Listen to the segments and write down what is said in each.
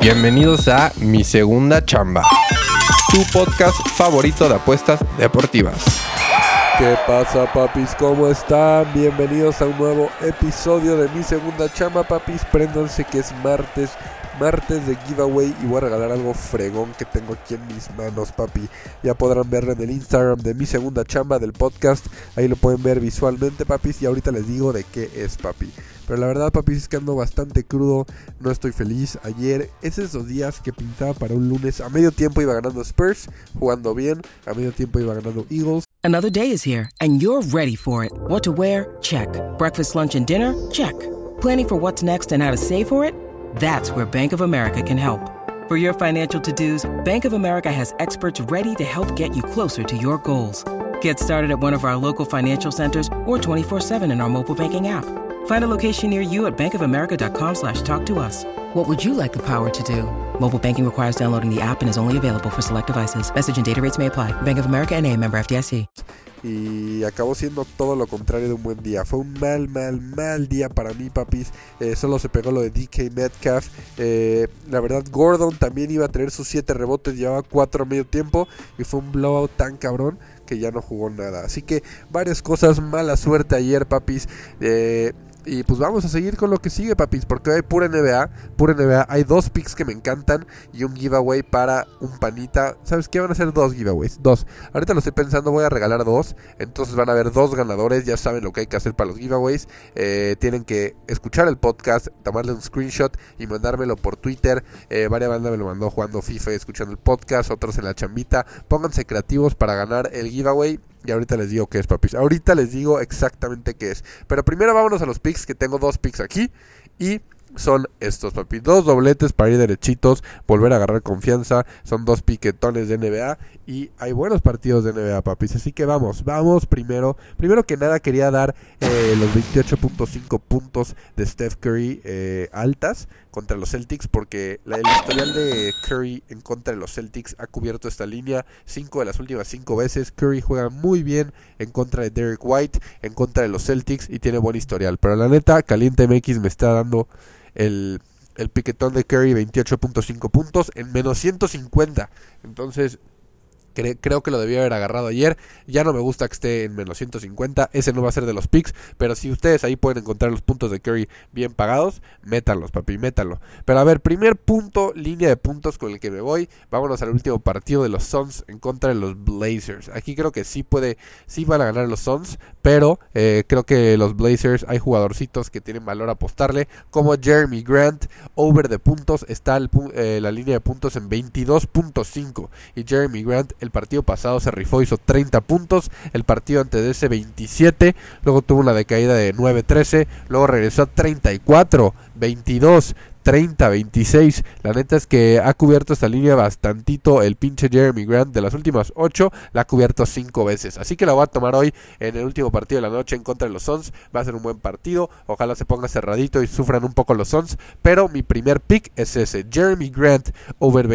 Bienvenidos a Mi Segunda Chamba, tu podcast favorito de apuestas deportivas. ¿Qué pasa, papis? ¿Cómo están? Bienvenidos a un nuevo episodio de Mi Segunda Chamba, papis. Préndanse que es martes, martes de giveaway y voy a regalar algo fregón que tengo aquí en mis manos, papi. Ya podrán verlo en el Instagram de Mi Segunda Chamba del podcast. Ahí lo pueden ver visualmente, papis. Y ahorita les digo de qué es, papi. Pero la verdad, papi, es que ando bastante crudo. No estoy feliz. Ayer es esos días que pintaba para un lunes. A medio tiempo iba ganando Spurs, jugando bien. A medio tiempo iba ganando Eagles. Another day is here, and you're ready for it. What to wear? Check. Breakfast, lunch, and dinner? Check. Planning for what's next and how to save for it? That's where Bank of America can help. For your financial to dos, Bank of America has experts ready to help get you closer to your goals. Get started at one of our local financial centers or 24 7 in our mobile banking app. Find a location near you at bankofamerica.com slash talk to us. What would you like the power to do? Mobile banking requires downloading the app and is only available for select devices. Message and data rates may apply. Bank of America and a member FDIC. y acabó siendo todo lo contrario de un buen día. Fue un mal, mal, mal día para mí, papis. Eh, solo se pegó lo de DK Metcalf. Eh, la verdad, Gordon también iba a tener sus 7 rebotes, llevaba 4 a medio tiempo y fue un blowout tan cabrón que ya no jugó nada. Así que varias cosas, mala suerte ayer, papis. Eh, y pues vamos a seguir con lo que sigue, papis, porque hay pura NBA, pura NBA. Hay dos picks que me encantan y un giveaway para un panita. ¿Sabes qué? Van a ser dos giveaways, dos. Ahorita lo estoy pensando, voy a regalar dos. Entonces van a haber dos ganadores, ya saben lo que hay que hacer para los giveaways. Eh, tienen que escuchar el podcast, tomarle un screenshot y mandármelo por Twitter. Eh, varias banda me lo mandó jugando FIFA escuchando el podcast, otros en la chambita. Pónganse creativos para ganar el giveaway. Y ahorita les digo qué es, papis. Ahorita les digo exactamente qué es. Pero primero vámonos a los picks, que tengo dos picks aquí. Y son estos, papis. Dos dobletes para ir derechitos, volver a agarrar confianza. Son dos piquetones de NBA. Y hay buenos partidos de NBA, papis. Así que vamos, vamos primero. Primero que nada quería dar eh, los 28.5 puntos de Steph Curry eh, altas contra los Celtics. Porque la, el historial de Curry en contra de los Celtics ha cubierto esta línea. Cinco de las últimas cinco veces. Curry juega muy bien en contra de Derek White, en contra de los Celtics y tiene buen historial. Pero la neta, Caliente MX me está dando el, el piquetón de Curry 28.5 puntos en menos 150. Entonces, cre creo que lo debía haber agarrado ayer. Ya no me gusta que esté en menos 150. Ese no va a ser de los picks. Pero si ustedes ahí pueden encontrar los puntos de Curry bien pagados, métanlos, papi, métanlo. Pero a ver, primer punto, línea de puntos con el que me voy. Vámonos al último partido de los Suns en contra de los Blazers. Aquí creo que sí puede, sí van a ganar los Suns. Pero eh, creo que los Blazers hay jugadorcitos que tienen valor a apostarle. Como Jeremy Grant, over de puntos. Está el, eh, la línea de puntos en 22.5. Y Jeremy Grant, el partido pasado se rifó, hizo 30 puntos. El partido antes de ese 27. Luego tuvo una decaída de 9-13. Luego regresó a 34, 22. 30, 26. La neta es que ha cubierto esta línea bastantito el pinche Jeremy Grant de las últimas 8. La ha cubierto 5 veces. Así que la voy a tomar hoy en el último partido de la noche en contra de los Suns. Va a ser un buen partido. Ojalá se ponga cerradito y sufran un poco los Suns. Pero mi primer pick es ese. Jeremy Grant over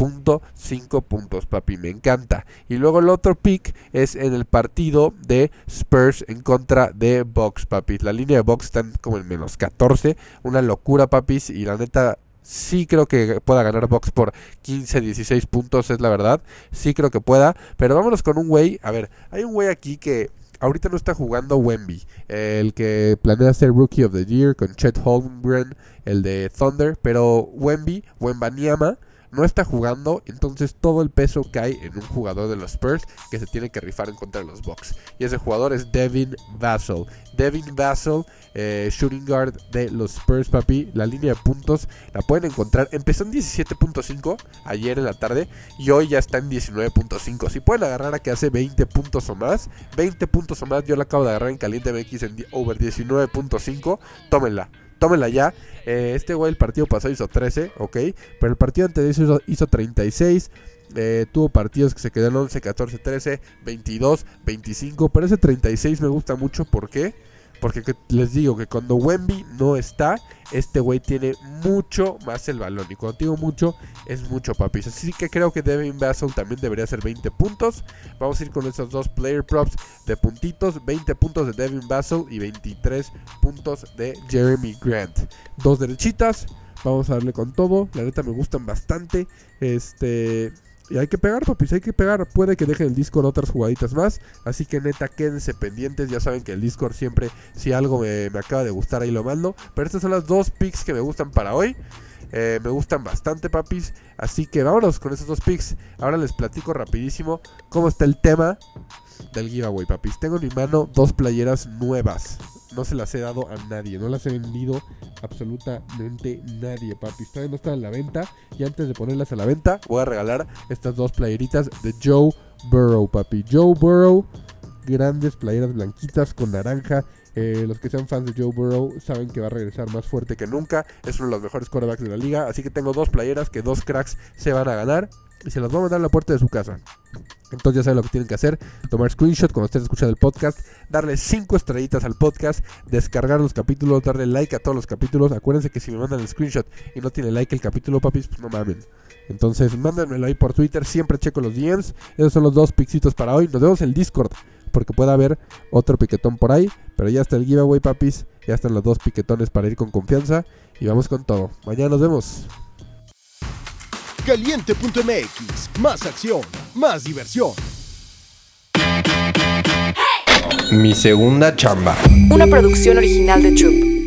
22.5 puntos, papi. Me encanta. Y luego el otro pick es en el partido de Spurs en contra de Bucks, papi. La línea de Bucks está como en menos 14. Una locura, papi y la neta sí creo que pueda ganar Box por 15, 16 puntos, es la verdad. Sí creo que pueda. Pero vámonos con un güey. A ver, hay un güey aquí que ahorita no está jugando Wemby. el que planea ser Rookie of the Year con Chet Holmgren, el de Thunder. Pero Wemby, Wembanyama no está jugando, entonces todo el peso cae en un jugador de los Spurs que se tiene que rifar en contra de los Bucks. Y ese jugador es Devin Vassell. Devin Vassell, eh, shooting guard de los Spurs, papi. La línea de puntos la pueden encontrar. Empezó en 17.5 ayer en la tarde y hoy ya está en 19.5. Si pueden agarrar a que hace 20 puntos o más, 20 puntos o más, yo la acabo de agarrar en Caliente MX en over 19.5. Tómenla tómenla ya. Eh, este güey el partido pasado hizo 13, ok. Pero el partido anterior hizo, hizo 36. Eh, tuvo partidos que se quedaron 11, 14, 13, 22, 25. Pero ese 36 me gusta mucho. ¿Por qué? Porque que- les digo que cuando Wemby no está, este güey tiene mucho más el balón. Y cuando digo mucho, es mucho, papis. Así que creo que Devin Vassell también debería hacer 20 puntos. Vamos a ir con esos dos player props de puntitos. 20 puntos de Devin Vassell y 23 puntos de Jeremy Grant. Dos derechitas. Vamos a darle con todo. La neta me gustan bastante. Este. Y hay que pegar, papis, hay que pegar. Puede que deje el Discord otras jugaditas más. Así que neta, quédense pendientes. Ya saben que el Discord siempre, si algo me, me acaba de gustar, ahí lo mando. Pero estas son las dos picks que me gustan para hoy. Eh, me gustan bastante, papis. Así que vámonos con esos dos picks. Ahora les platico rapidísimo cómo está el tema del giveaway, papis. Tengo en mi mano dos playeras nuevas. No se las he dado a nadie. No las he vendido absolutamente nadie, papis. Todavía no están en la venta. Y antes de ponerlas a la venta, voy a regalar estas dos playeritas de Joe Burrow, papi. Joe Burrow. Grandes playeras blanquitas con naranja. Eh, los que sean fans de Joe Burrow saben que va a regresar más fuerte que nunca. Es uno de los mejores quarterbacks de la liga. Así que tengo dos playeras que dos cracks se van a ganar. Y se las voy a mandar a la puerta de su casa. Entonces ya saben lo que tienen que hacer. Tomar screenshot cuando estés escuchando el podcast. Darle 5 estrellitas al podcast. Descargar los capítulos. Darle like a todos los capítulos. Acuérdense que si me mandan el screenshot y no tiene like el capítulo, papis, pues no mamen. Entonces mándenmelo ahí por Twitter. Siempre checo los DMs. Esos son los dos pixitos para hoy. Nos vemos en el Discord. Porque puede haber otro piquetón por ahí. Pero ya está el giveaway, papis. Ya están los dos piquetones para ir con confianza. Y vamos con todo. Mañana nos vemos. Caliente.mx, más acción, más diversión. Mi segunda chamba. Una producción original de Troop.